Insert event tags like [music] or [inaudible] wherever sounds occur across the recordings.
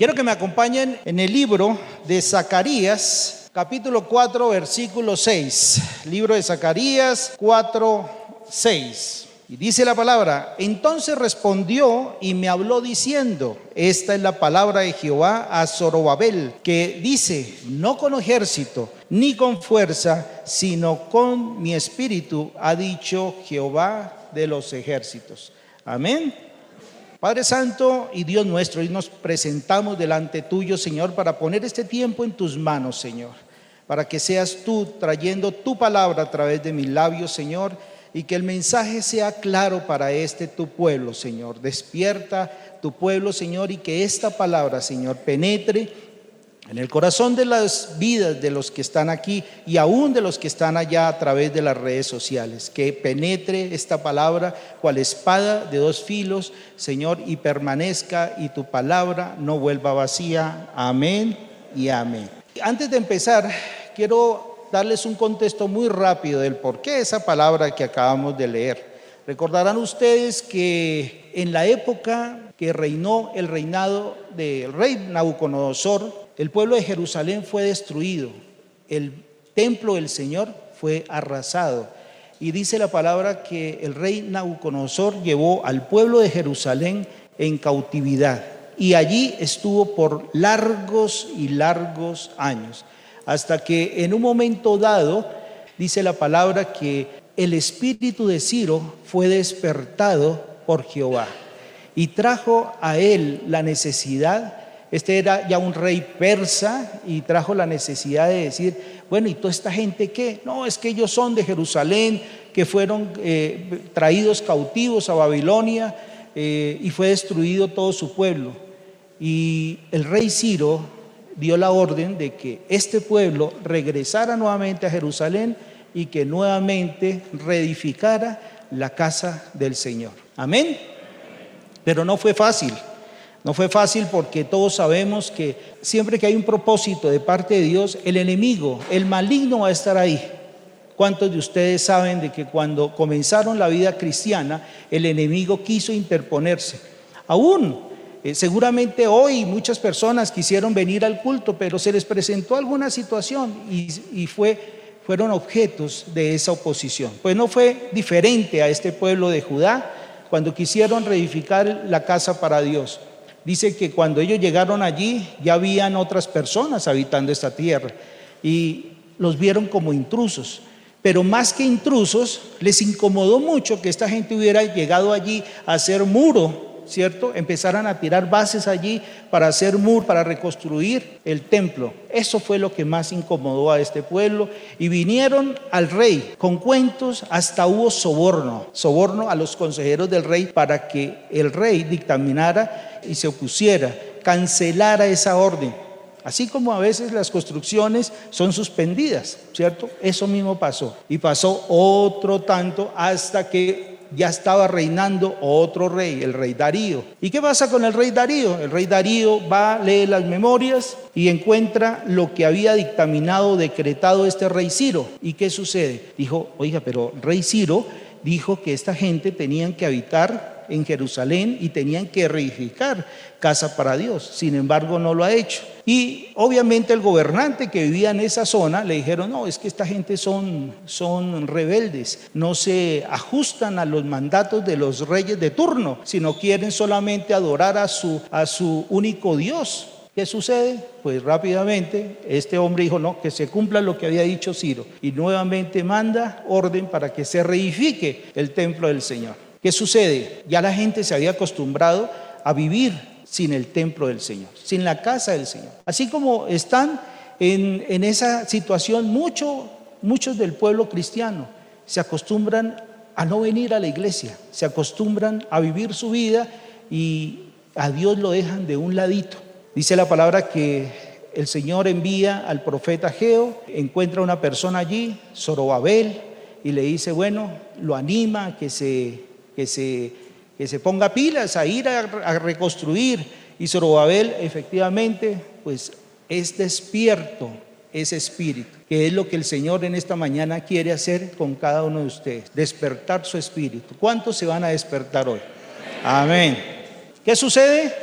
Quiero que me acompañen en el libro de Zacarías, capítulo 4, versículo 6. Libro de Zacarías 4, 6. Y dice la palabra, entonces respondió y me habló diciendo, esta es la palabra de Jehová a Zorobabel, que dice, no con ejército ni con fuerza, sino con mi espíritu, ha dicho Jehová de los ejércitos. Amén. Padre Santo y Dios nuestro, y nos presentamos delante tuyo, Señor, para poner este tiempo en tus manos, Señor, para que seas tú trayendo tu palabra a través de mis labios, Señor, y que el mensaje sea claro para este tu pueblo, Señor. Despierta tu pueblo, Señor, y que esta palabra, Señor, penetre en el corazón de las vidas de los que están aquí y aún de los que están allá a través de las redes sociales. Que penetre esta palabra cual espada de dos filos, Señor, y permanezca y tu palabra no vuelva vacía. Amén y amén. Antes de empezar, quiero darles un contexto muy rápido del por qué esa palabra que acabamos de leer. Recordarán ustedes que en la época que reinó el reinado del rey Nabucodonosor, el pueblo de Jerusalén fue destruido, el templo del Señor fue arrasado. Y dice la palabra que el rey Nabucodonosor llevó al pueblo de Jerusalén en cautividad. Y allí estuvo por largos y largos años. Hasta que en un momento dado, dice la palabra que el espíritu de Ciro fue despertado por Jehová y trajo a él la necesidad este era ya un rey persa y trajo la necesidad de decir, bueno, ¿y toda esta gente qué? No, es que ellos son de Jerusalén, que fueron eh, traídos cautivos a Babilonia eh, y fue destruido todo su pueblo. Y el rey Ciro dio la orden de que este pueblo regresara nuevamente a Jerusalén y que nuevamente reedificara la casa del Señor. Amén. Pero no fue fácil. No fue fácil porque todos sabemos que siempre que hay un propósito de parte de Dios, el enemigo, el maligno va a estar ahí. ¿Cuántos de ustedes saben de que cuando comenzaron la vida cristiana, el enemigo quiso interponerse? Aún, eh, seguramente hoy muchas personas quisieron venir al culto, pero se les presentó alguna situación y, y fue, fueron objetos de esa oposición. Pues no fue diferente a este pueblo de Judá cuando quisieron reedificar la casa para Dios dice que cuando ellos llegaron allí ya habían otras personas habitando esta tierra y los vieron como intrusos. Pero más que intrusos, les incomodó mucho que esta gente hubiera llegado allí a hacer muro ¿cierto? Empezaron a tirar bases allí para hacer mur, para reconstruir el templo. Eso fue lo que más incomodó a este pueblo. Y vinieron al rey con cuentos, hasta hubo soborno, soborno a los consejeros del rey para que el rey dictaminara y se opusiera, cancelara esa orden. Así como a veces las construcciones son suspendidas, ¿cierto? Eso mismo pasó. Y pasó otro tanto hasta que ya estaba reinando otro rey, el rey Darío. ¿Y qué pasa con el rey Darío? El rey Darío va, lee las memorias y encuentra lo que había dictaminado, decretado este rey Ciro. ¿Y qué sucede? Dijo, oiga, pero rey Ciro dijo que esta gente tenían que habitar en Jerusalén y tenían que reedificar casa para Dios. Sin embargo, no lo ha hecho. Y obviamente el gobernante que vivía en esa zona le dijeron, no, es que esta gente son, son rebeldes, no se ajustan a los mandatos de los reyes de turno, sino quieren solamente adorar a su, a su único Dios. ¿Qué sucede? Pues rápidamente este hombre dijo, no, que se cumpla lo que había dicho Ciro. Y nuevamente manda orden para que se reifique el templo del Señor. ¿Qué sucede? Ya la gente se había acostumbrado a vivir sin el templo del Señor, sin la casa del Señor. Así como están en, esa situación mucho, muchos del pueblo cristiano, se acostumbran a no venir a la iglesia, se acostumbran a vivir su vida y a Dios lo dejan de un ladito. Dice la palabra que el Señor envía al profeta Geo, encuentra una persona allí, Zorobabel, y le dice, bueno, lo anima que se, que se que se ponga pilas a ir a, reconstruir. Y Zorobabel efectivamente pues es despierto ese espíritu, que es lo que el Señor en esta mañana quiere hacer con cada uno de ustedes, despertar su espíritu. ¿Cuántos se van a despertar hoy? Amén. ¿Qué sucede?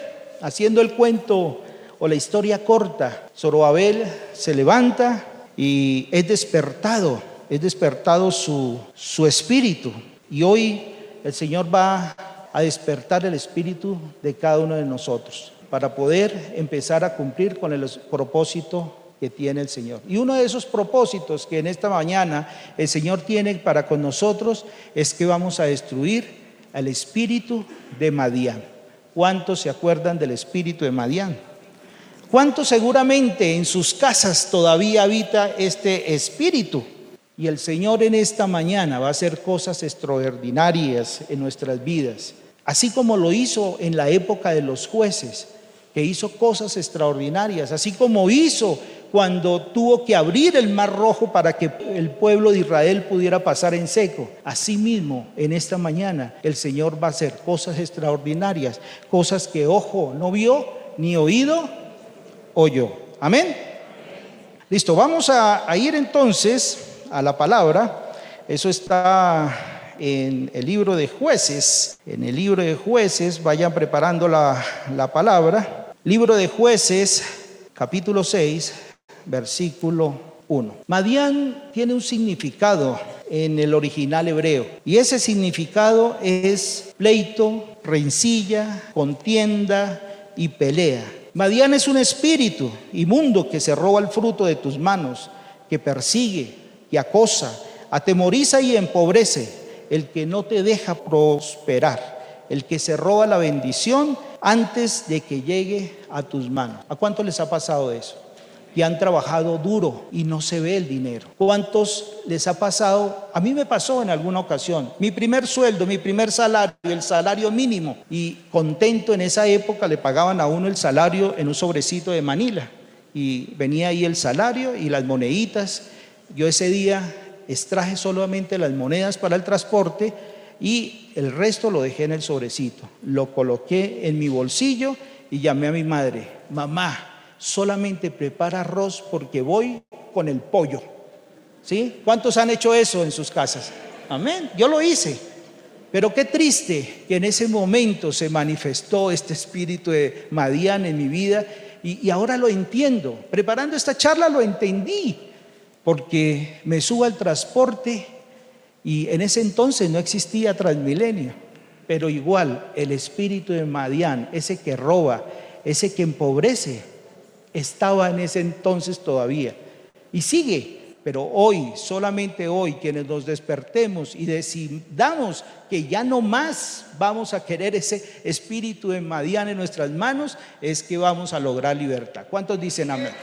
Haciendo el cuento o la historia corta. Zorobabel se levanta y es despertado, es despertado su, su espíritu. Y hoy el Señor va a despertar el espíritu de cada uno de nosotros para poder empezar a cumplir con el propósito que tiene el Señor. Y uno de esos propósitos que en esta mañana el Señor tiene para con nosotros es que vamos a destruir al espíritu de Madián. ¿Cuántos se acuerdan del espíritu de Madián? ¿Cuántos seguramente en sus casas todavía habita este espíritu? Y el Señor en esta mañana va a hacer cosas extraordinarias en nuestras vidas, así como lo hizo en la época de los jueces, que hizo cosas extraordinarias, así como hizo cuando tuvo que abrir el mar rojo para que el pueblo de Israel pudiera pasar en seco. Asimismo, en esta mañana el Señor va a hacer cosas extraordinarias, cosas que ojo no vio, ni oído oyó. Amén. Listo, vamos a, a ir entonces a la palabra. Eso está en el libro de jueces. En el libro de jueces, vayan preparando la, la palabra. Libro de jueces, capítulo 6, versículo 1. Madián tiene un significado en el original hebreo y ese significado es pleito, rencilla, contienda y pelea. Madián es un espíritu inmundo que se roba el fruto de tus manos, que persigue, que acosa, atemoriza y empobrece, el que no te deja prosperar, el que se roba la bendición antes de que llegue a tus manos. ¿A cuánto les ha pasado eso? Que han trabajado duro y no se ve el dinero. ¿Cuántos les ha pasado? A mí me pasó en alguna ocasión. Mi primer sueldo, mi primer salario, el salario mínimo. Y contento en esa época le pagaban a uno el salario en un sobrecito de Manila. Y venía ahí el salario y las moneditas. Yo ese día extraje solamente las monedas para el transporte y el resto lo dejé en el sobrecito. Lo coloqué en mi bolsillo y llamé a mi madre, mamá, solamente prepara arroz porque voy con el pollo. ¿Sí? ¿Cuántos han hecho eso en sus casas? Amén. Yo lo hice. Pero qué triste que en ese momento se manifestó este espíritu de Madián en mi vida y, y ahora lo entiendo. Preparando esta charla lo entendí porque me subo al transporte y en ese entonces no existía Transmilenio, pero igual el espíritu de Madián, ese que roba, ese que empobrece, estaba en ese entonces todavía y sigue. Pero hoy, solamente hoy, quienes nos despertemos y decidamos que ya no más vamos a querer ese espíritu de Madián en nuestras manos, es que vamos a lograr libertad. ¿Cuántos dicen amén?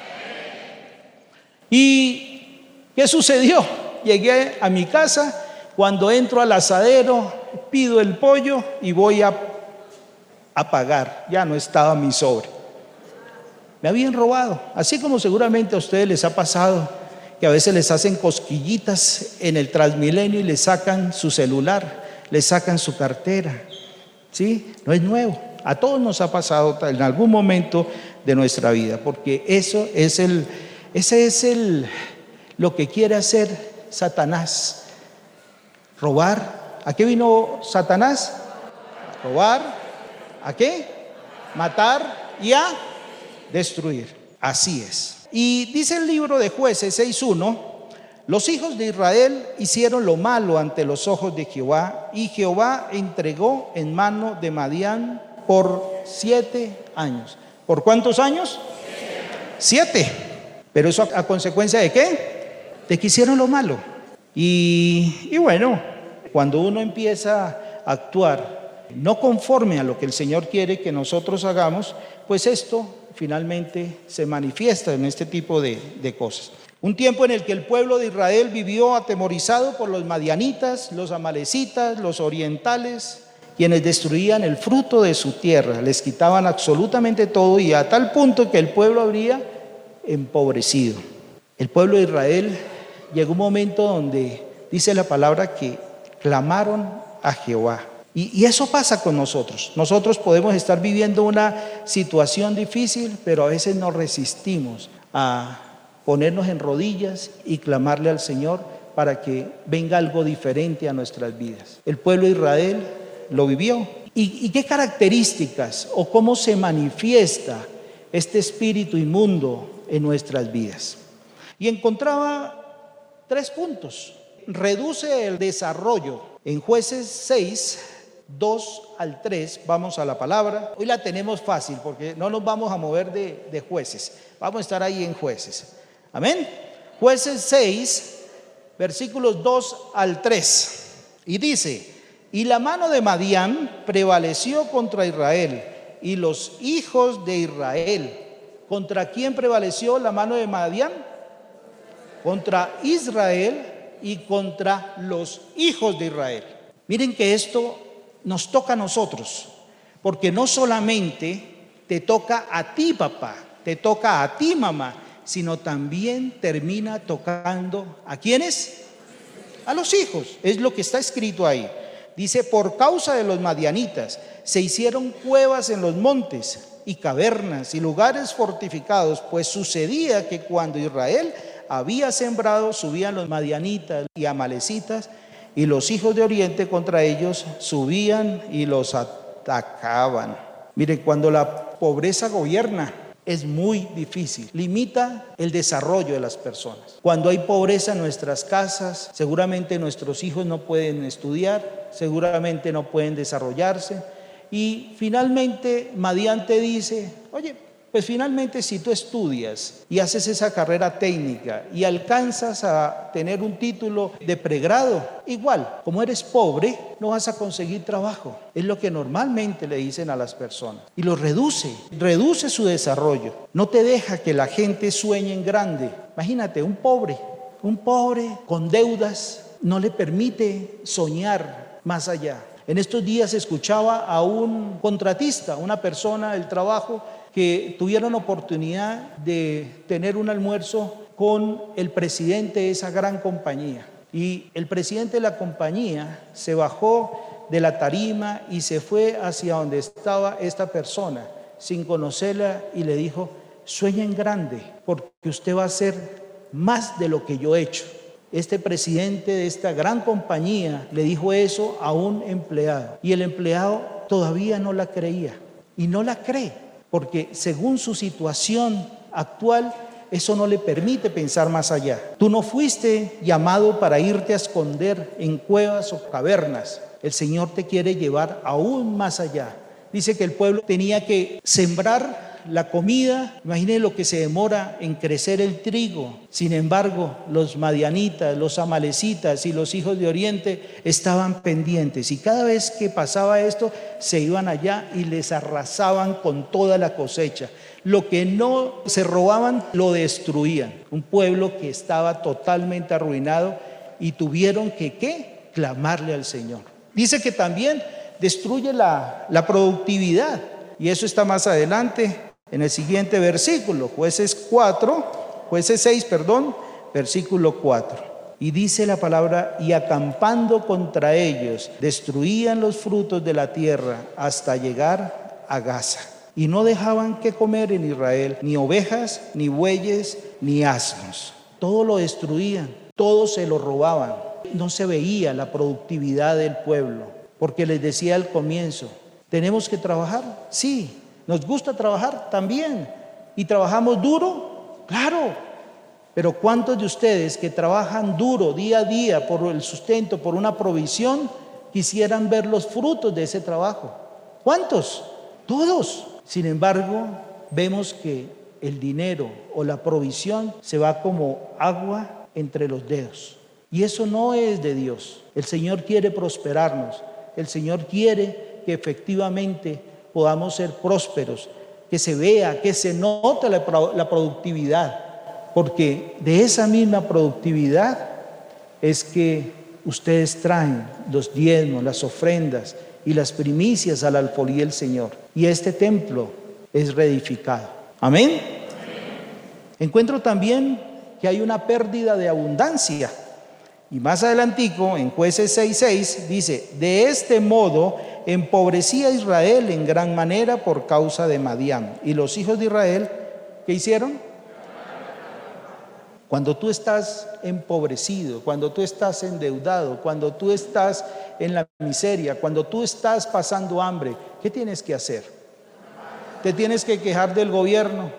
Y ¿Qué sucedió? Llegué a mi casa, cuando entro al asadero, pido el pollo y voy a, a pagar. Ya no estaba mi sobre. Me habían robado, así como seguramente a ustedes les ha pasado que a veces les hacen cosquillitas en el Transmilenio y les sacan su celular, les sacan su cartera. ¿Sí? No es nuevo. A todos nos ha pasado en algún momento de nuestra vida, porque eso es el, ese es el, lo que quiere hacer Satanás. Robar. ¿A qué vino Satanás? robar. ¿A qué? Matar y a destruir. Así es. Y dice el libro de jueces 6.1, los hijos de Israel hicieron lo malo ante los ojos de Jehová y Jehová entregó en mano de Madián por siete años. ¿Por cuántos años? Siete. ¿Pero eso a consecuencia de qué? Te quisieron lo malo. Y, bueno, cuando uno empieza a actuar no conforme a lo que el Señor quiere que nosotros hagamos, pues esto finalmente se manifiesta en este tipo de, de, cosas. Un tiempo en el que el pueblo de Israel vivió atemorizado por los madianitas, los amalecitas, los orientales, quienes destruían el fruto de su tierra, les quitaban absolutamente todo y a tal punto que el pueblo habría empobrecido. El pueblo de Israel llegó un momento donde dice la palabra que clamaron a Jehová. Y, eso pasa con nosotros. Nosotros podemos estar viviendo una situación difícil, pero a veces nos resistimos a ponernos en rodillas y clamarle al Señor para que venga algo diferente a nuestras vidas. El pueblo de Israel lo vivió. ¿Y, y qué características o cómo se manifiesta este espíritu inmundo en nuestras vidas. Y encontraba tres puntos. Reduce el desarrollo. En jueces 6, 2 al 3, vamos a la palabra. Hoy la tenemos fácil porque no nos vamos a mover de, de jueces. Vamos a estar ahí en jueces. Amén. Jueces 6, versículos 2 al 3. Y dice, y la mano de Madián prevaleció contra Israel y los hijos de Israel. ¿Contra quién prevaleció la mano de Madián? Contra Israel y contra los hijos de Israel. Miren que esto nos toca a nosotros, porque no solamente te toca a ti, papá, te toca a ti, mamá, sino también termina tocando a quienes? A los hijos. Es lo que está escrito ahí. Dice, por causa de los madianitas se hicieron cuevas en los montes y cavernas y lugares fortificados, pues sucedía que cuando Israel había sembrado, subían los madianitas y amalecitas y los hijos de Oriente contra ellos subían y los atacaban. Miren, cuando la pobreza gobierna, es muy difícil. Limita el desarrollo de las personas. Cuando hay pobreza en nuestras casas, seguramente nuestros hijos no pueden estudiar, seguramente no pueden desarrollarse. Y finalmente Madian te dice, oye, pues finalmente si tú estudias y haces esa carrera técnica y alcanzas a tener un título de pregrado, igual, como eres pobre, no vas a conseguir trabajo. Es lo que normalmente le dicen a las personas. Y lo reduce, reduce su desarrollo. No te deja que la gente sueñe en grande. Imagínate, un pobre, un pobre con deudas, no le permite soñar más allá. En estos días escuchaba a un contratista, una persona del trabajo, que tuvieron oportunidad de tener un almuerzo con el presidente de esa gran compañía. Y el presidente de la compañía se bajó de la tarima y se fue hacia donde estaba esta persona sin conocerla y le dijo, sueña en grande porque usted va a hacer más de lo que yo he hecho. Este presidente de esta gran compañía le dijo eso a un empleado y el empleado todavía no la creía y no la cree porque según su situación actual, eso no le permite pensar más allá. Tú no fuiste llamado para irte a esconder en cuevas o cavernas. El Señor te quiere llevar aún más allá. Dice que el pueblo tenía que sembrar la comida, imagínense lo que se demora en crecer el trigo. Sin embargo, los madianitas, los amalecitas y los hijos de Oriente estaban pendientes y cada vez que pasaba esto, se iban allá y les arrasaban con toda la cosecha. Lo que no se robaban, lo destruían. Un pueblo que estaba totalmente arruinado y tuvieron que, ¿qué? Clamarle al Señor. Dice que también destruye la, la productividad. Y eso está más adelante en el siguiente versículo, jueces 4, jueces 6, perdón, versículo 4. Y dice la palabra, y acampando contra ellos, destruían los frutos de la tierra hasta llegar a Gaza. Y no dejaban que comer en Israel ni ovejas, ni bueyes, ni asnos. Todo lo destruían, todo se lo robaban. No se veía la productividad del pueblo, porque les decía al comienzo, ¿tenemos que trabajar? Sí, ¿Nos gusta trabajar? También. ¿Y trabajamos duro? Claro. Pero ¿cuántos de ustedes que trabajan duro día a día por el sustento, por una provisión, quisieran ver los frutos de ese trabajo? ¿Cuántos? Todos. Sin embargo, vemos que el dinero o la provisión se va como agua entre los dedos. Y eso no es de Dios. El Señor quiere prosperarnos. El Señor quiere que efectivamente podamos ser prósperos, que se vea, que se note la, productividad, porque de esa misma productividad es que ustedes traen los diezmos, las ofrendas y las primicias al alfolí del Señor. Y este templo es reedificado. Amén. Encuentro también que hay una pérdida de abundancia. Y más adelantico, en jueces 6.6, dice, de este modo empobrecía a Israel en gran manera por causa de Madián. Y los hijos de Israel, ¿qué hicieron? Cuando tú estás empobrecido, cuando tú estás endeudado, cuando tú estás en la miseria, cuando tú estás pasando hambre, ¿qué tienes que hacer? te tienes que quejar del gobierno,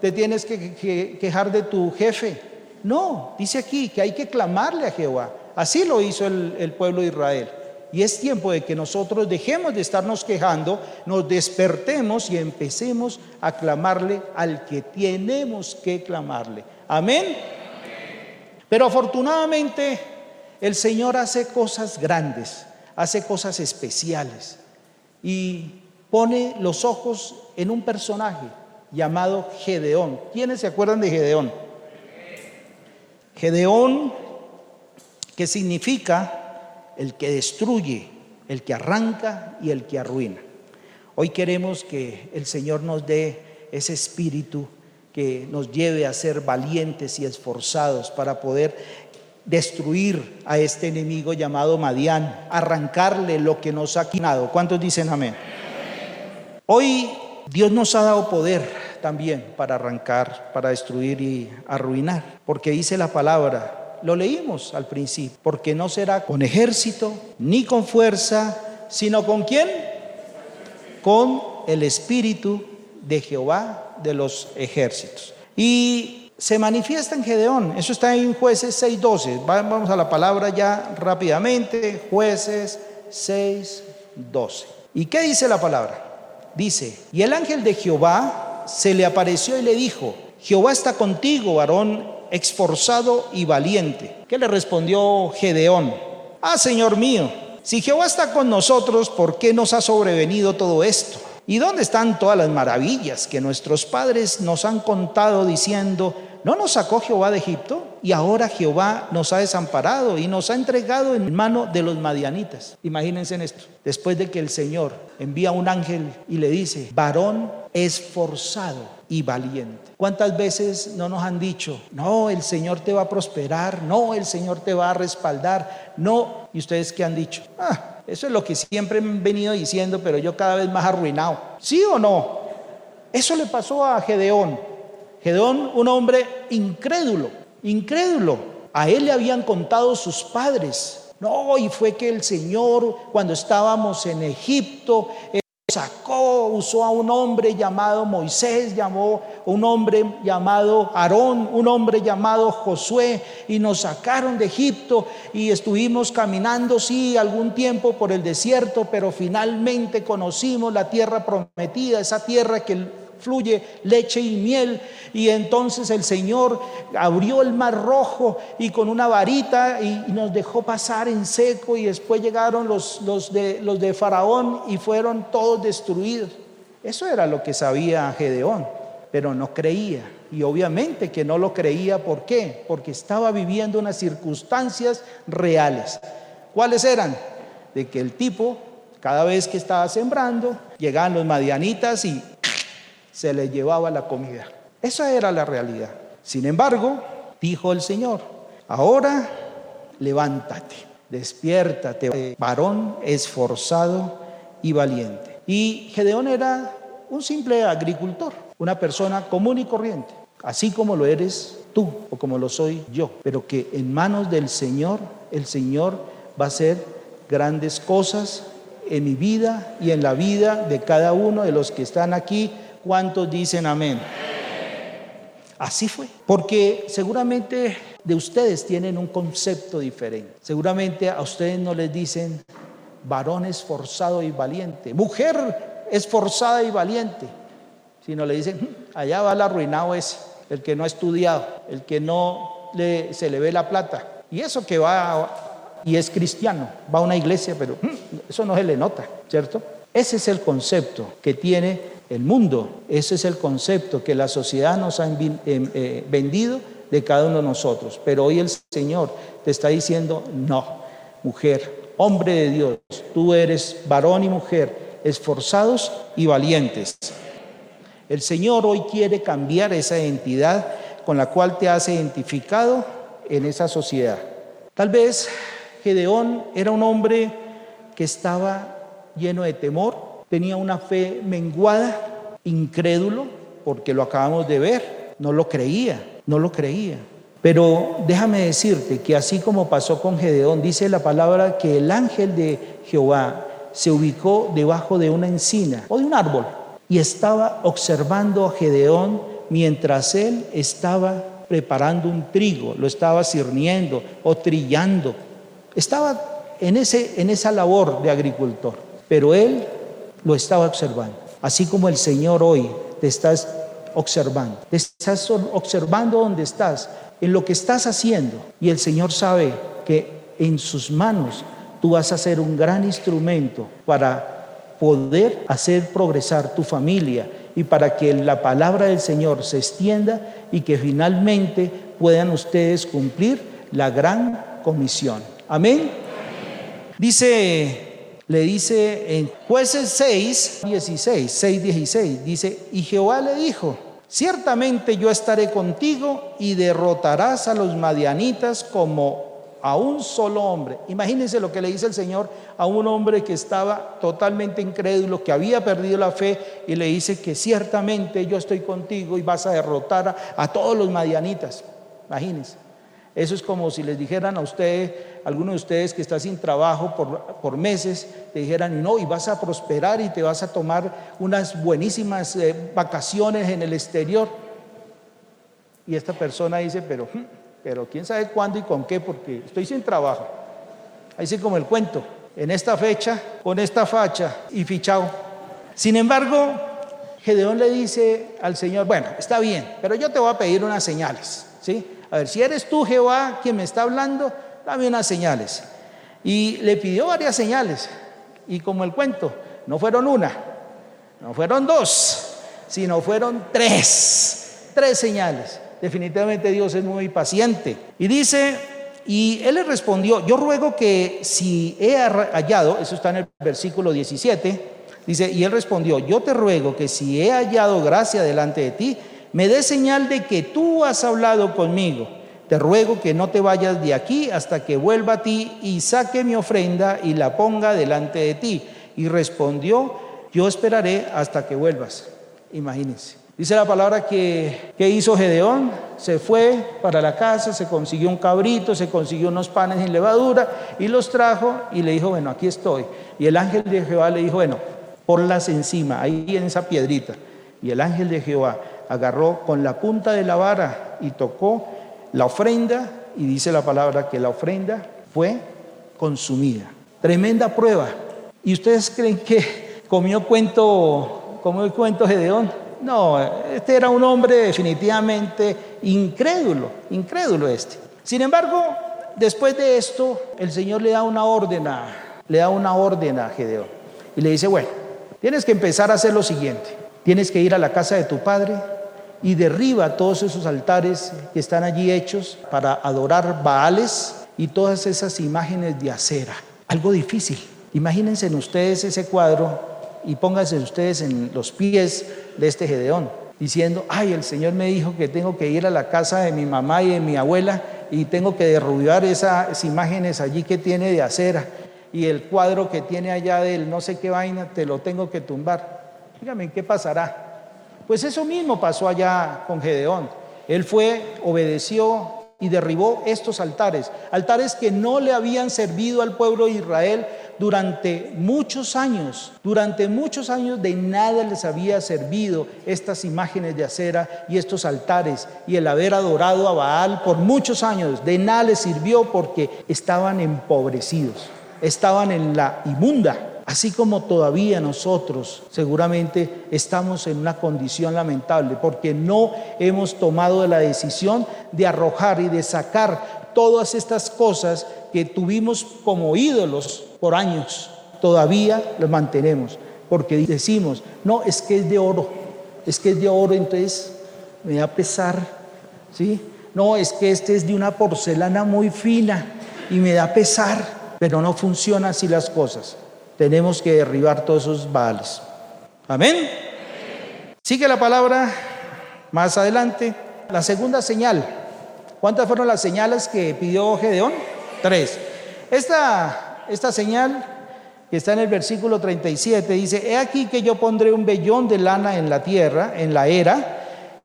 te tienes que, quejar de tu jefe. No, dice aquí que hay que clamarle a Jehová. Así lo hizo el, el pueblo de Israel. Y es tiempo de que nosotros dejemos de estarnos quejando, nos despertemos y empecemos a clamarle al que tenemos que clamarle. Amén. Pero afortunadamente el Señor hace cosas grandes, hace cosas especiales y pone los ojos en un personaje llamado Gedeón. ¿Quiénes se acuerdan de Gedeón? Gedeón, que significa el que destruye, el que arranca y el que arruina. Hoy queremos que el Señor nos dé ese espíritu que nos lleve a ser valientes y esforzados para poder destruir a este enemigo llamado Madián, arrancarle lo que nos ha quinado. ¿Cuántos dicen amén? Hoy Dios nos ha dado poder también para arrancar, para destruir y arruinar, porque dice la palabra, lo leímos al principio, porque no será con ejército ni con fuerza, sino con quién? Con el Espíritu de Jehová de los ejércitos. Y se manifiesta en Gedeón, eso está en jueces 6.12, vamos a la palabra ya rápidamente, jueces 6.12. ¿Y qué dice la palabra? Dice, y el ángel de Jehová se le apareció y le dijo, Jehová está contigo, varón esforzado y valiente. ¿Qué le respondió Gedeón? Ah, Señor mío, si Jehová está con nosotros, ¿por qué nos ha sobrevenido todo esto? ¿Y dónde están todas las maravillas que nuestros padres nos han contado diciendo, ¿no nos sacó Jehová de Egipto? Y ahora Jehová nos ha desamparado y nos ha entregado en mano de los madianitas. Imagínense en esto. Después de que el Señor envía un ángel y le dice, varón esforzado y valiente. ¿Cuántas veces no nos han dicho, no, el Señor te va a prosperar, no, el Señor te va a respaldar, no? ¿Y ustedes qué han dicho? Ah, eso es lo que siempre han venido diciendo, pero yo cada vez más arruinado. ¿Sí o no? Eso le pasó a Gedeón. Gedeón, un hombre incrédulo, incrédulo. A él le habían contado sus padres. No, y fue que el Señor, cuando estábamos en Egipto, sacó, usó a un hombre llamado Moisés, llamó un hombre llamado Aarón, un hombre llamado Josué, y nos sacaron de Egipto y estuvimos caminando, sí, algún tiempo por el desierto, pero finalmente conocimos la tierra prometida, esa tierra que fluye leche y miel. Y entonces el Señor abrió el mar rojo y con una varita y, nos dejó pasar en seco y después llegaron los, los, de, los de Faraón y fueron todos destruidos. Eso era lo que sabía Gedeón, pero no creía. Y obviamente que no lo creía, ¿por qué? Porque estaba viviendo unas circunstancias reales. ¿Cuáles eran? De que el tipo, cada vez que estaba sembrando, llegaban los madianitas y se le llevaba la comida. Esa era la realidad. Sin embargo, dijo el Señor, ahora levántate, despiértate, varón esforzado y valiente. Y Gedeón era un simple agricultor, una persona común y corriente, así como lo eres tú o como lo soy yo, pero que en manos del Señor, el Señor va a hacer grandes cosas en mi vida y en la vida de cada uno de los que están aquí ¿Cuántos dicen amén? Así fue. Porque seguramente de ustedes tienen un concepto diferente. Seguramente a ustedes no les dicen varón esforzado y valiente, mujer esforzada y valiente, sino le dicen, hmm, allá va el arruinado ese, el que no ha estudiado, el que no se le ve la plata. Y eso que va y es cristiano, va a una iglesia, pero hmm, eso no se le nota, ¿cierto? Ese es el concepto que tiene el mundo. Ese es el concepto que la sociedad nos ha em, eh, vendido de cada uno de nosotros. Pero hoy el Señor te está diciendo, no, mujer, hombre de Dios, tú eres varón y mujer, esforzados y valientes. El Señor hoy quiere cambiar esa identidad con la cual te has identificado en esa sociedad. Tal vez Gedeón era un hombre que estaba lleno de temor, tenía una fe menguada, incrédulo, porque lo acabamos de ver, no lo creía, no lo creía. Pero déjame decirte que así como pasó con Gedeón, dice la palabra que el ángel de Jehová se ubicó debajo de una encina o de un árbol y estaba observando a Gedeón mientras él estaba preparando un trigo, lo estaba sirniendo o trillando. Estaba en, ese, en esa labor de agricultor, pero él lo estaba observando. Así como el Señor hoy te estás observando, te estás observando donde estás, en lo que estás haciendo, y el Señor sabe que en sus manos tú vas a ser un gran instrumento para poder hacer progresar tu familia y para que la palabra del Señor se extienda y que finalmente puedan ustedes cumplir la gran comisión. Amén. Dice, le dice en jueces 6, 16, 6, 16, dice, y Jehová le dijo, ciertamente yo estaré contigo y derrotarás a los madianitas como a un solo hombre. Imagínense lo que le dice el Señor a un hombre que estaba totalmente incrédulo, que había perdido la fe y le dice que ciertamente yo estoy contigo y vas a derrotar a, todos los madianitas. Imagínense. Eso es como si les dijeran a ustedes, algunos de ustedes que está sin trabajo por, meses, te dijeran, no, y vas a prosperar y te vas a tomar unas buenísimas eh, vacaciones en el exterior. Y esta persona dice, pero... Hmm, pero quién sabe cuándo y con qué, porque estoy sin trabajo. Ahí sí como el cuento, en esta fecha, con esta facha y fichado. Sin embargo, Gedeón le dice al Señor, bueno, está bien, pero yo te voy a pedir unas señales, ¿sí? A ver, si eres tú Jehová quien me está hablando, dame unas señales. Y le pidió varias señales, y como el cuento, no fueron una, no fueron dos, sino fueron tres, tres señales. Definitivamente Dios es muy paciente. Y dice, y él le respondió, yo ruego que si he hallado, eso está en el versículo 17, dice, y él respondió, yo te ruego que si he hallado gracia delante de ti, me dé señal de que tú has hablado conmigo. Te ruego que no te vayas de aquí hasta que vuelva a ti y saque mi ofrenda y la ponga delante de ti. Y respondió, yo esperaré hasta que vuelvas. Imagínense. Dice la palabra que, hizo Gedeón, se fue para la casa, se consiguió un cabrito, se consiguió unos panes sin levadura y los trajo y le dijo, bueno, aquí estoy. Y el ángel de Jehová le dijo, bueno, ponlas encima, ahí en esa piedrita. Y el ángel de Jehová agarró con la punta de la vara y tocó la ofrenda y dice la palabra que la ofrenda fue consumida. Tremenda prueba. ¿Y ustedes creen que comió cuento, cuento Gedeón? No, este era un hombre definitivamente incrédulo, incrédulo este. Sin embargo, después de esto, el Señor le da una orden a, le da una orden a Gedeón y le dice, bueno, tienes que empezar a hacer lo siguiente. Tienes que ir a la casa de tu padre y derriba todos esos altares que están allí hechos para adorar Baales y todas esas imágenes de acera. Algo difícil. Imagínense en ustedes ese cuadro y pónganse ustedes en los pies de este Gedeón, diciendo, ay, el Señor me dijo que tengo que ir a la casa de mi mamá y de mi abuela y tengo que derrubar esas imágenes allí que tiene de acera y el cuadro que tiene allá del no sé qué vaina, te lo tengo que tumbar. Dígame, ¿qué pasará? Pues eso mismo pasó allá con Gedeón. Él fue, obedeció y derribó estos altares, altares que no le habían servido al pueblo de Israel durante muchos años, durante muchos años de nada les había servido estas imágenes de acera y estos altares y el haber adorado a Baal por muchos años, de nada les sirvió porque estaban empobrecidos, estaban en la inmunda. Así como todavía nosotros seguramente estamos en una condición lamentable porque no hemos tomado la decisión de arrojar y de sacar todas estas cosas que tuvimos como ídolos por años, todavía los mantenemos, porque decimos, no, es que es de oro, es que es de oro, entonces me da pesar, ¿sí? No, es que este es de una porcelana muy fina y me da pesar, pero no funcionan así las cosas. Tenemos que derribar todos esos vales. Amén. Sigue la palabra más adelante. La segunda señal. ¿Cuántas fueron las señales que pidió Gedeón? Tres. Esta esta señal que está en el versículo 37 dice, he aquí que yo pondré un vellón de lana en la tierra, en la era,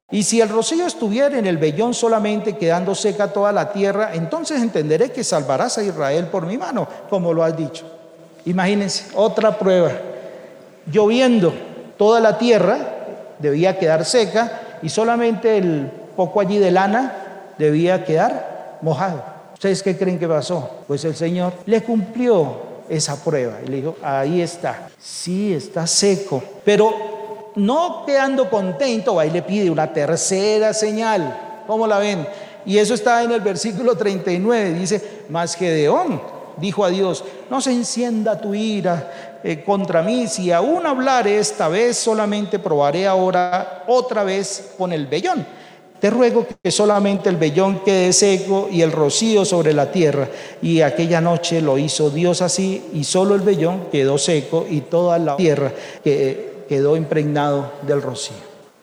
y si el rocío estuviera en el vellón solamente quedando seca toda la tierra, entonces entenderé que salvarás a Israel por mi mano, como lo has dicho. Imagínense, otra prueba, lloviendo, Toda la tierra debía quedar seca y solamente el poco allí de lana debía quedar mojado. ¿Ustedes qué creen que pasó? Pues el Señor le cumplió esa prueba y le dijo, ahí está, sí, está seco, pero no quedando contento, ahí le pide una tercera señal. ¿Cómo la ven? Y eso está en el versículo 39, dice, más Gedeón dijo a Dios, no se encienda tu ira eh, contra mí, si aún hablaré esta vez, solamente probaré ahora otra vez con el vellón. Te ruego que solamente el vellón quede seco y el rocío sobre la tierra. Y aquella noche lo hizo Dios así, y solo el vellón quedó seco y toda la tierra quedó impregnado del rocío.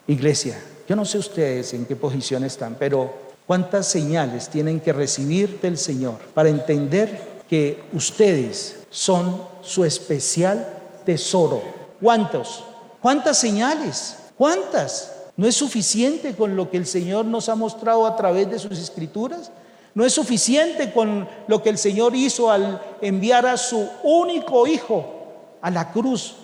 Iglesia, yo no sé ustedes en qué posición están, pero cuántas señales tienen que recibir del Señor para entender que ustedes son su especial tesoro. ¿Cuántos? ¿Cuántas señales? ¿Cuántas? ¿No es suficiente con lo que el Señor nos ha mostrado a través de sus escrituras? ¿No es suficiente con lo que el Señor hizo al enviar a su único hijo a la cruz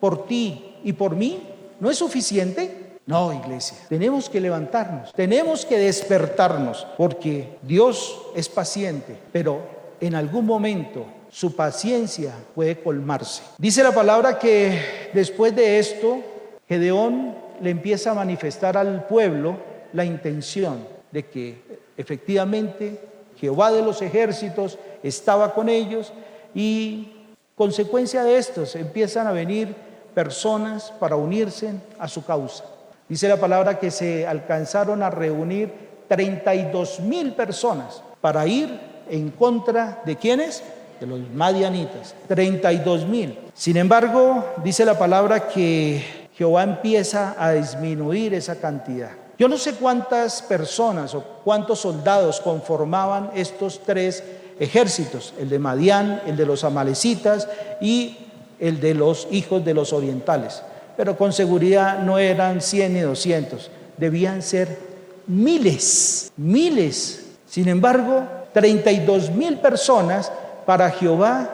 por ti y por mí? ¿No es suficiente? No, iglesia, tenemos que levantarnos, tenemos que despertarnos, porque Dios es paciente, pero en algún momento su paciencia puede colmarse. Dice la palabra que después de esto, Gedeón le empieza a manifestar al pueblo la intención de que efectivamente Jehová de los ejércitos estaba con ellos y consecuencia de estos empiezan a venir personas para unirse a su causa. Dice la palabra que se alcanzaron a reunir 32 mil personas para ir en contra de quienes? De los madianitas, 32 mil. Sin embargo, dice la palabra que Jehová empieza a disminuir esa cantidad. Yo no sé cuántas personas o cuántos soldados conformaban estos tres ejércitos, el de Madián, el de los amalecitas y el de los hijos de los orientales. Pero con seguridad no eran 100 ni 200, debían ser miles, miles. Sin embargo, 32 mil personas para Jehová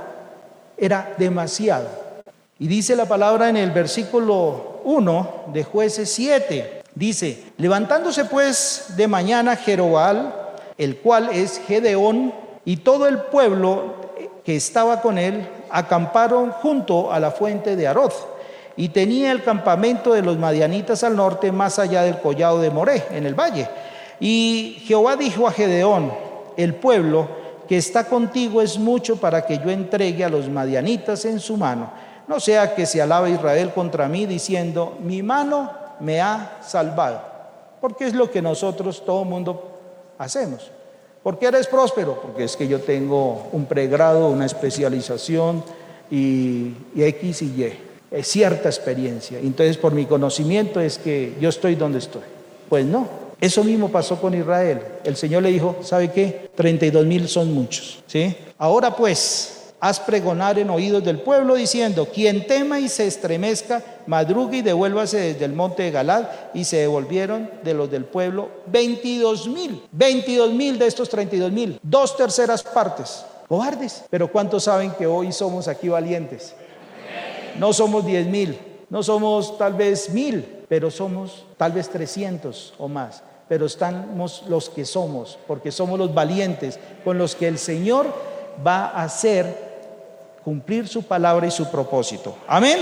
era demasiado. Y dice la palabra en el versículo 1 de jueces 7, dice, levantándose pues de mañana Jerobal, el cual es Gedeón, y todo el pueblo que estaba con él, acamparon junto a la fuente de Aroz, y tenía el campamento de los madianitas al norte, más allá del collado de Moré, en el valle. Y Jehová dijo a Gedeón, el pueblo que está contigo es mucho para que yo entregue a los madianitas en su mano. No sea que se alabe Israel contra mí diciendo, mi mano me ha salvado. Porque es lo que nosotros, todo mundo, hacemos. ¿Por qué eres próspero? Porque es que yo tengo un pregrado, una especialización y, y X y Y. Es cierta experiencia. Entonces, por mi conocimiento es que yo estoy donde estoy. Pues no, eso mismo pasó con Israel. El Señor le dijo, ¿sabe qué? 32 mil son muchos. ¿sí? Ahora pues, haz pregonar en oídos del pueblo diciendo, quien tema y se estremezca, madrugue y devuélvase desde el monte de Galad. Y se devolvieron de los del pueblo 22 mil. 22 mil de estos 32 mil. Dos terceras partes. Cobardes. Pero ¿cuántos saben que hoy somos aquí valientes? No somos 10 mil. No somos tal vez mil, pero somos tal vez 300 o más pero estamos los que somos, porque somos los valientes con los que el Señor va a hacer cumplir su palabra y su propósito. Amén.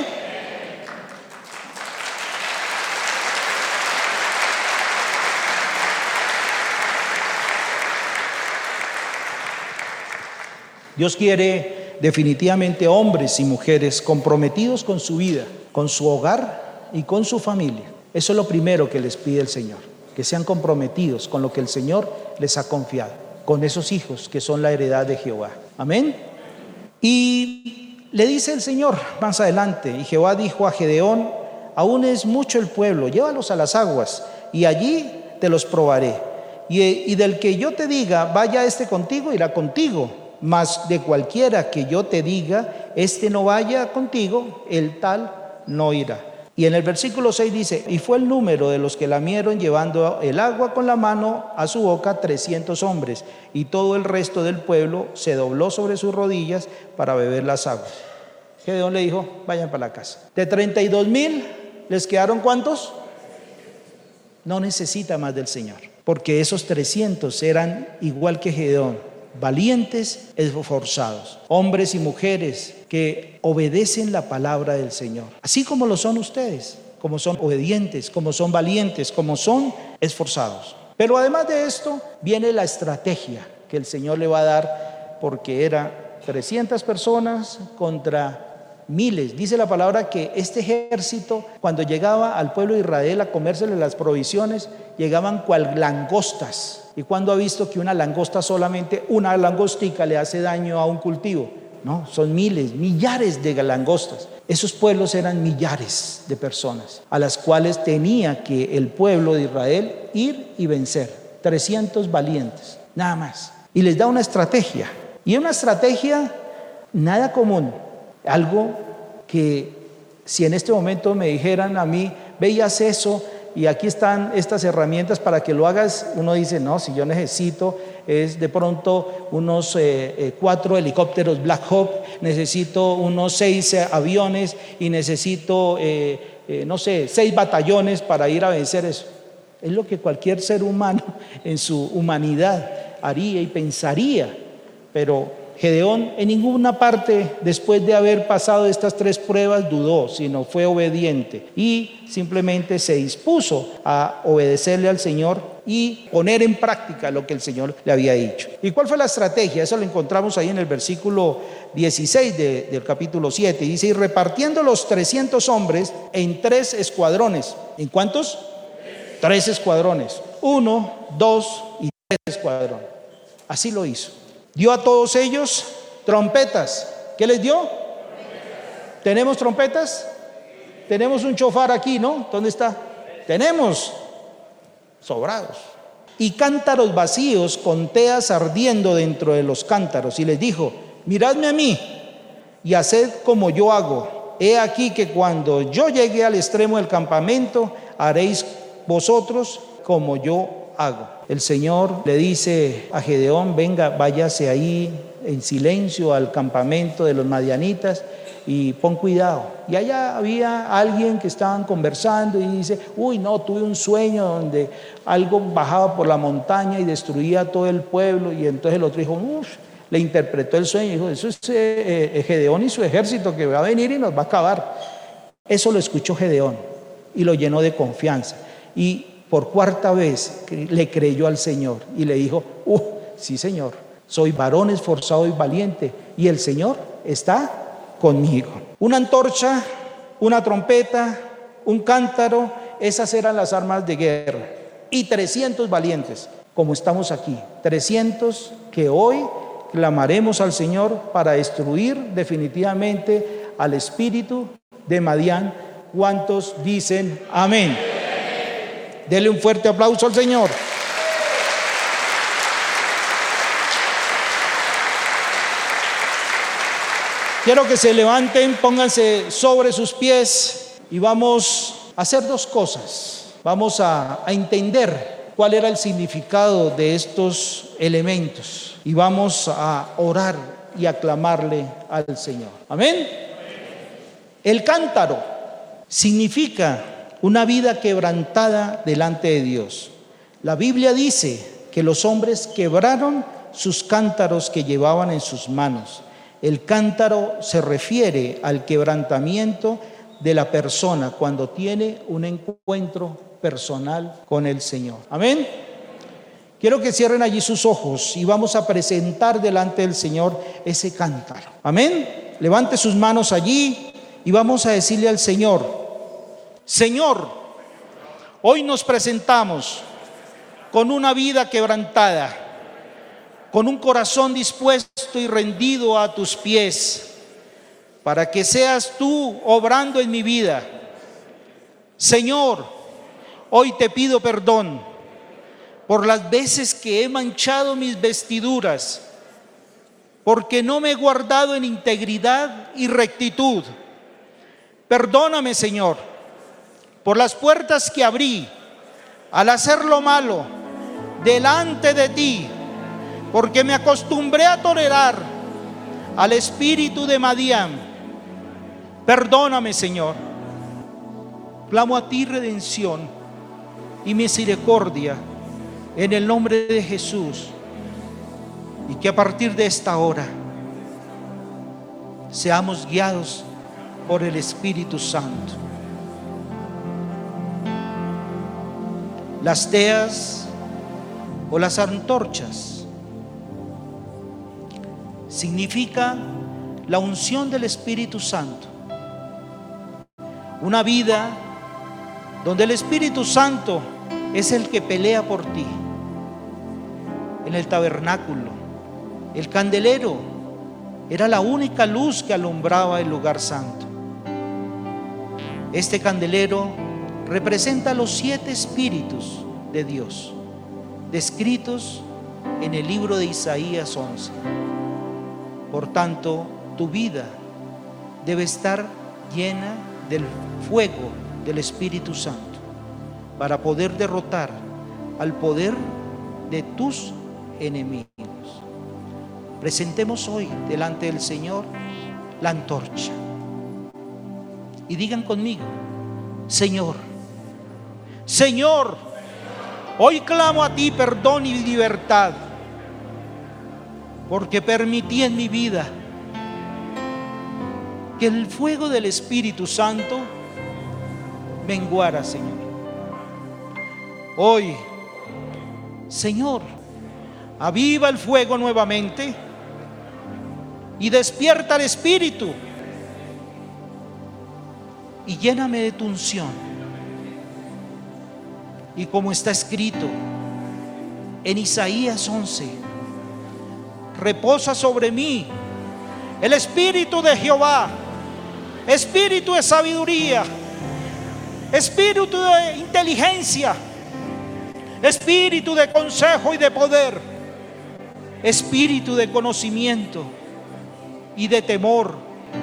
Dios quiere definitivamente hombres y mujeres comprometidos con su vida, con su hogar y con su familia. Eso es lo primero que les pide el Señor que sean comprometidos con lo que el Señor les ha confiado, con esos hijos que son la heredad de Jehová. Amén. Y le dice el Señor más adelante, y Jehová dijo a Gedeón, aún es mucho el pueblo, llévalos a las aguas, y allí te los probaré. Y, del que yo te diga, vaya este contigo, irá contigo, mas de cualquiera que yo te diga, este no vaya contigo, el tal no irá. Y en el versículo 6 dice, y fue el número de los que lamieron llevando el agua con la mano a su boca 300 hombres, y todo el resto del pueblo se dobló sobre sus rodillas para beber las aguas. Gedeón le dijo, vayan para la casa. De 32 mil ¿Les quedaron cuántos? No necesita más del Señor, porque esos 300 eran igual que Gedeón, valientes, esforzados, hombres y mujeres que obedecen la palabra del Señor, así como lo son ustedes, como son obedientes, como son valientes, como son esforzados. Pero además de esto viene la estrategia que el Señor le va a dar, porque era 300 personas contra miles. Dice la palabra que este ejército, cuando llegaba al pueblo de Israel a comérsele las provisiones, llegaban cual langostas. ¿Y cuando ha visto que una langosta solamente, una langostica le hace daño a un cultivo? No, son miles, millares de langostas. Esos pueblos eran millares de personas a las cuales tenía que el pueblo de Israel ir y vencer. 300 valientes, nada más. Y les da una estrategia. Y una estrategia nada común. Algo que si en este momento me dijeran a mí, veías eso y aquí están estas herramientas para que lo hagas, uno dice, no, si yo necesito es de pronto unos eh, eh, cuatro helicópteros Black Hawk, necesito unos seis eh, aviones y necesito, no sé, seis batallones para ir a vencer eso. Es lo que cualquier ser humano [laughs] en su humanidad haría y pensaría, pero Gedeón en ninguna parte, después de haber pasado estas tres pruebas, dudó, sino fue obediente y simplemente se dispuso a obedecerle al Señor y poner en práctica lo que el Señor le había dicho. ¿Y cuál fue la estrategia? Eso lo encontramos ahí en el versículo 16 del capítulo 7. Dice, y repartiendo los 300 hombres en tres escuadrones. ¿En cuántos? Tres escuadrones. Uno, dos y tres escuadrones. Así lo hizo. Dio a todos ellos trompetas. ¿Qué les dio? ¿Tenemos trompetas? Tenemos un chofar aquí, ¿no? ¿Dónde está? Tenemos sobrados. Y cántaros vacíos con teas ardiendo dentro de los cántaros. Y les dijo, miradme a mí y haced como yo hago. He aquí que cuando yo llegue al extremo del campamento, haréis vosotros como yo hago. El Señor le dice a Gedeón, venga, váyase ahí en silencio al campamento de los madianitas y pon cuidado. Y allá había alguien que estaban conversando y dice, uy, no, tuve un sueño donde algo bajaba por la montaña y destruía todo el pueblo. Y entonces el otro dijo, uff, le interpretó el sueño y dijo, eso es eh, eh, Gedeón y su ejército que va a venir y nos va a acabar. Eso lo escuchó Gedeón y lo llenó de confianza. Y por cuarta vez le creyó al Señor y le dijo, uh, sí Señor, soy varón esforzado y valiente y el Señor está conmigo. Una antorcha, una trompeta, un cántaro, esas eran las armas de guerra. Y 300 valientes, como estamos aquí, 300 que hoy clamaremos al Señor para destruir definitivamente al espíritu de Madián. ¿Cuántos dicen amén? Dele un fuerte aplauso al Señor. Quiero que se levanten, pónganse sobre sus pies y vamos a hacer dos cosas. Vamos a, entender cuál era el significado de estos elementos y vamos a orar y aclamarle al Señor. Amén. El cántaro significa una vida quebrantada delante de Dios. La Biblia dice que los hombres quebraron sus cántaros que llevaban en sus manos. El cántaro se refiere al quebrantamiento de la persona cuando tiene un encuentro personal con el Señor. Amén. Quiero que cierren allí sus ojos y vamos a presentar delante del Señor ese cántaro. Amén. Levante sus manos allí y vamos a decirle al Señor, Señor, hoy nos presentamos con una vida quebrantada, con un corazón dispuesto y rendido a tus pies, para que seas tú obrando en mi vida. Señor, hoy te pido perdón por las veces que he manchado mis vestiduras, porque no me he guardado en integridad y rectitud. Perdóname, Señor por las puertas que abrí al hacer lo malo delante de ti, porque me acostumbré a tolerar al espíritu de Madián. Perdóname, Señor. Clamo a ti redención y misericordia en el nombre de Jesús. Y que a partir de esta hora seamos guiados por el Espíritu Santo. Las teas o las antorchas significa la unción del Espíritu Santo. Una vida donde el Espíritu Santo es el que pelea por ti. En el tabernáculo, el candelero era la única luz que alumbraba el lugar santo. Este candelero representa los siete espíritus de Dios, descritos en el libro de Isaías 11. Por tanto, tu vida debe estar llena del fuego del Espíritu Santo para poder derrotar al poder de tus enemigos. Presentemos hoy delante del Señor la antorcha y digan conmigo, Señor, Señor, hoy clamo a ti perdón y libertad, porque permití en mi vida que el fuego del Espíritu Santo menguara, Señor. Hoy, Señor, aviva el fuego nuevamente y despierta el Espíritu y lléname de tu unción. Y como está escrito en Isaías 11, reposa sobre mí el Espíritu de Jehová, Espíritu de sabiduría, Espíritu de inteligencia, Espíritu de consejo y de poder, Espíritu de conocimiento y de temor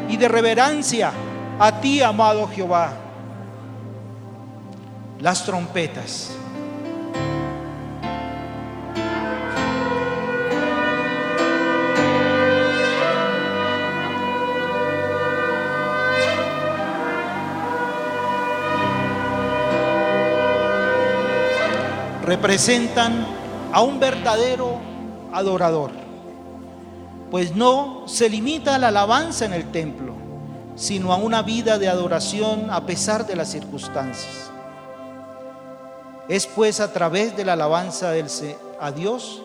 y de reverencia a ti, amado Jehová. Las trompetas. representan a un verdadero adorador, pues no se limita a la alabanza en el templo, sino a una vida de adoración a pesar de las circunstancias. Es pues a través de la alabanza a Dios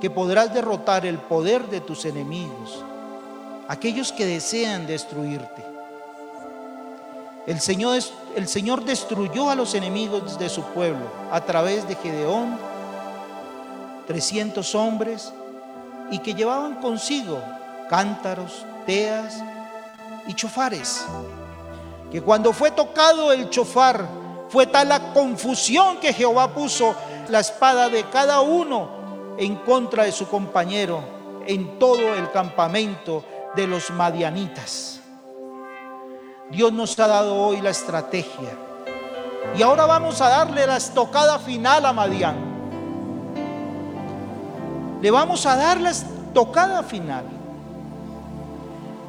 que podrás derrotar el poder de tus enemigos, aquellos que desean destruirte. El Señor, el Señor destruyó a los enemigos de su pueblo a través de Gedeón, 300 hombres, y que llevaban consigo cántaros, teas, y chofares. Que cuando fue tocado el chofar, fue tal la confusión que Jehová puso la espada de cada uno en contra de su compañero en todo el campamento de los madianitas. Dios nos ha dado hoy la estrategia. Y ahora vamos a darle la estocada final a Madián. Le vamos a dar la estocada final.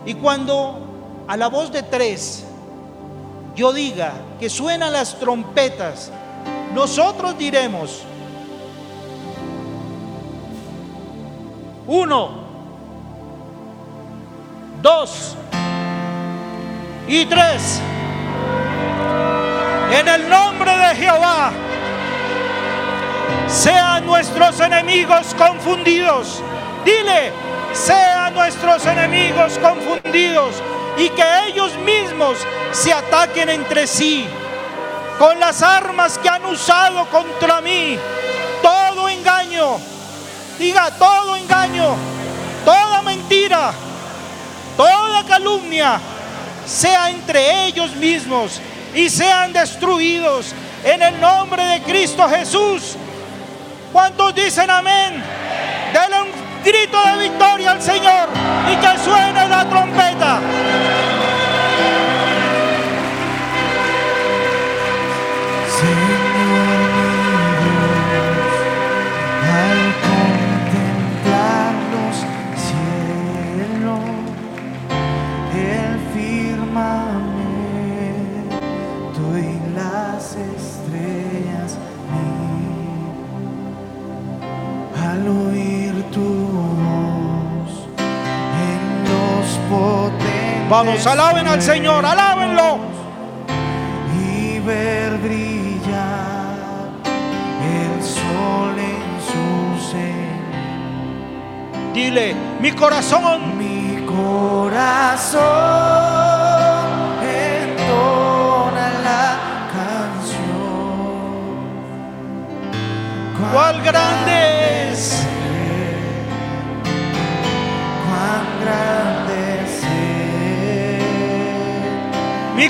Y cuando a la voz de tres, yo diga que suenan las trompetas, nosotros diremos, uno, dos y tres. En el nombre de Jehová, sean nuestros enemigos confundidos. Dile, sean nuestros enemigos confundidos y que ellos mismos se ataquen entre sí con las armas que han usado contra mí. Todo engaño, diga todo engaño, toda mentira, toda calumnia, sea entre ellos mismos y sean destruidos en el nombre de Cristo Jesús. ¿Cuántos dicen amén? Denle grito de victoria al Señor y que suene la trompeta. Vamos, alaben al Señor, alábenlo. y ver brillar el sol en su seno. Dile, mi corazón Mi corazón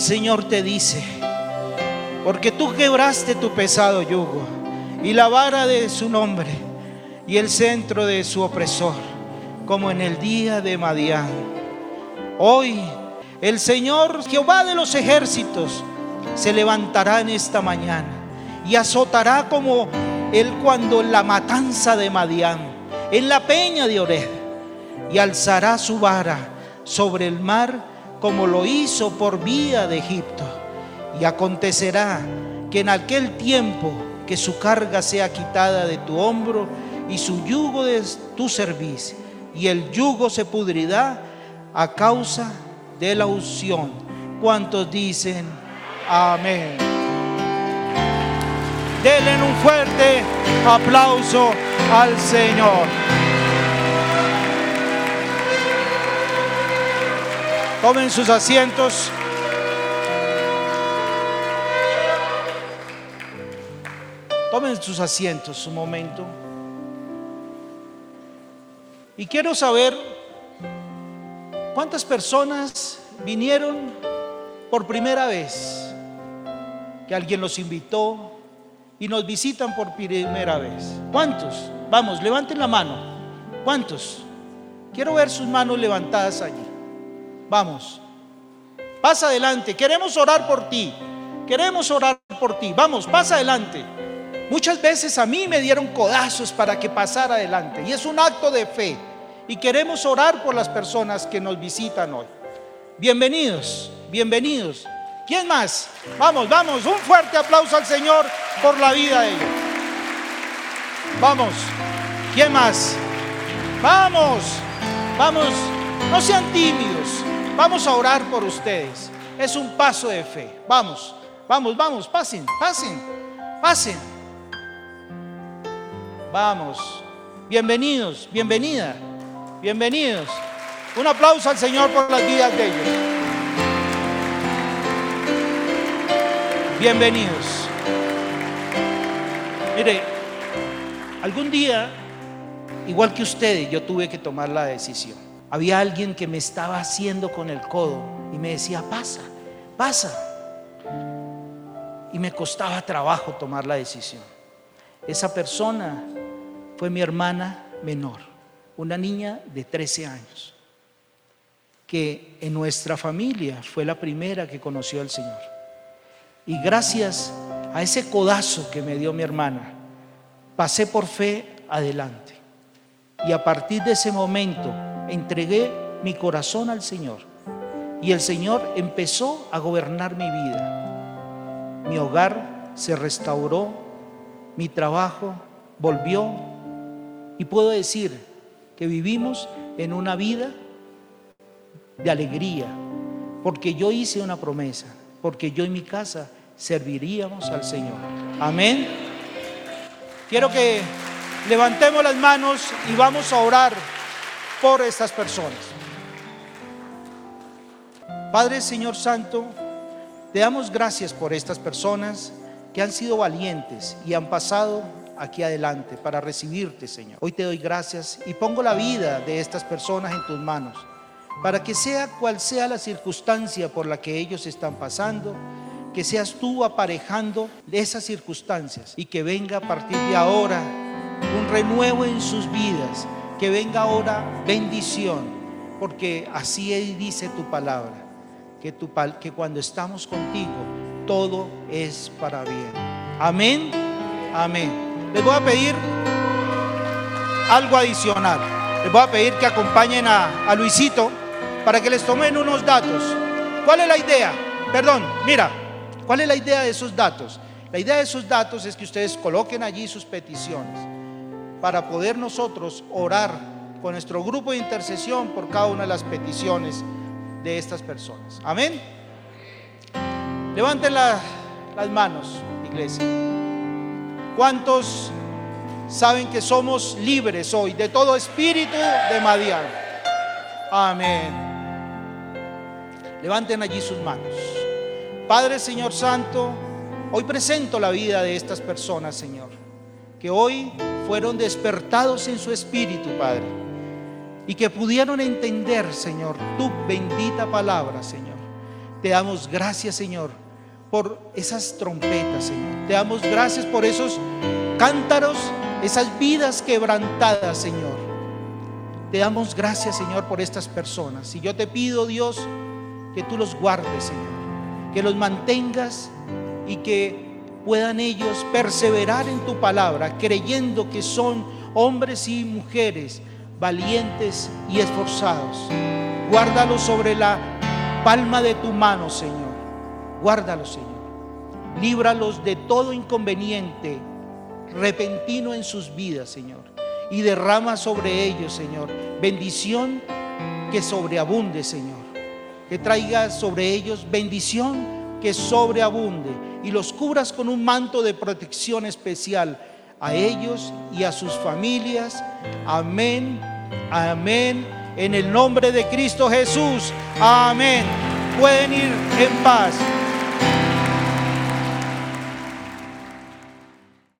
Señor te dice, porque tú quebraste tu pesado yugo y la vara de su nombre y el centro de su opresor, como en el día de Madián. Hoy el Señor Jehová de los ejércitos se levantará en esta mañana y azotará como él cuando la matanza de Madián, en la peña de Ored, y alzará su vara sobre el mar como lo hizo por vía de Egipto. Y acontecerá que en aquel tiempo que su carga sea quitada de tu hombro y su yugo de tu servicio, y el yugo se pudrirá a causa de la unción. ¿Cuántos dicen amén? Denle un fuerte aplauso al Señor. Tomen sus asientos. Tomen sus asientos un momento. Y quiero saber cuántas personas vinieron por primera vez, que alguien los invitó y nos visitan por primera vez. ¿Cuántos? Vamos, levanten la mano. ¿Cuántos? Quiero ver sus manos levantadas allí. Vamos. Pasa adelante. Queremos orar por ti. Queremos orar por ti. Vamos, pasa adelante. Muchas veces a mí me dieron codazos para que pasara adelante. Y es un acto de fe. Y queremos orar por las personas que nos visitan hoy. Bienvenidos, bienvenidos. ¿Quién más? Vamos, vamos. Un fuerte aplauso al Señor por la vida de ellos. Vamos. ¿Quién más? Vamos, vamos. No sean tímidos. Vamos a orar por ustedes. Es un paso de fe. Vamos, vamos, vamos. Pasen, pasen, pasen. Vamos. Bienvenidos, bienvenida, bienvenidos. Un aplauso al Señor por las vidas de ellos. Bienvenidos. Mire, algún día, igual que ustedes, yo tuve que tomar la decisión. Había alguien que me estaba haciendo con el codo y me decía, pasa, pasa. Y me costaba trabajo tomar la decisión. Esa persona fue mi hermana menor, una niña de 13 años, que en nuestra familia fue la primera que conoció al Señor. Y gracias a ese codazo que me dio mi hermana, pasé por fe adelante. Y a partir de ese momento entregué mi corazón al Señor. Y el Señor empezó a gobernar mi vida. Mi hogar se restauró, mi trabajo volvió. Y puedo decir que vivimos en una vida de alegría, porque yo hice una promesa, porque yo y mi casa serviríamos al Señor. Amén. Quiero que levantemos las manos y vamos a orar por estas personas. Padre Señor Santo, te damos gracias por estas personas que han sido valientes y han pasado aquí adelante para recibirte, Señor. Hoy te doy gracias y pongo la vida de estas personas en tus manos, para que sea cual sea la circunstancia por la que ellos están pasando, que seas tú aparejando esas circunstancias y que venga a partir de ahora un renuevo en sus vidas, que venga ahora bendición, porque así dice tu palabra que, que cuando estamos contigo todo es para bien. Amén, amén. Les voy a pedir algo adicional. Les voy a pedir que acompañen a, a Luisito para que les tomen unos datos. ¿Cuál es la idea? Perdón, mira, ¿cuál es la idea de esos datos? La idea de esos datos es que ustedes coloquen allí sus peticiones para poder nosotros orar con nuestro grupo de intercesión por cada una de las peticiones de estas personas. Amén. Levanten las manos, iglesia. ¿Cuántos saben que somos libres hoy de todo espíritu de Madián? Amén. Levanten allí sus manos. Padre Señor Santo, hoy presento la vida de estas personas, Señor, que hoy fueron despertados en su espíritu, Padre y que pudieron entender, Señor, tu bendita palabra, Señor. Te damos gracias, Señor, por esas trompetas, Señor. Te damos gracias por esos cántaros, esas vidas quebrantadas, Señor. Te damos gracias, Señor, por estas personas. Y yo te pido, Dios, que tú los guardes, Señor. Que los mantengas y que puedan ellos perseverar en tu palabra, creyendo que son hombres y mujeres valientes y esforzados. Guárdalos sobre la palma de tu mano, Señor. Guárdalos, Señor. Líbralos de todo inconveniente repentino en sus vidas, Señor. Y derrama sobre ellos, Señor, bendición que sobreabunde, Señor. Que traiga sobre ellos bendición que sobreabunde y los cubras con un manto de protección especial a ellos y a sus familias. Amén, amén. En el nombre de Cristo Jesús, amén. Pueden ir en paz.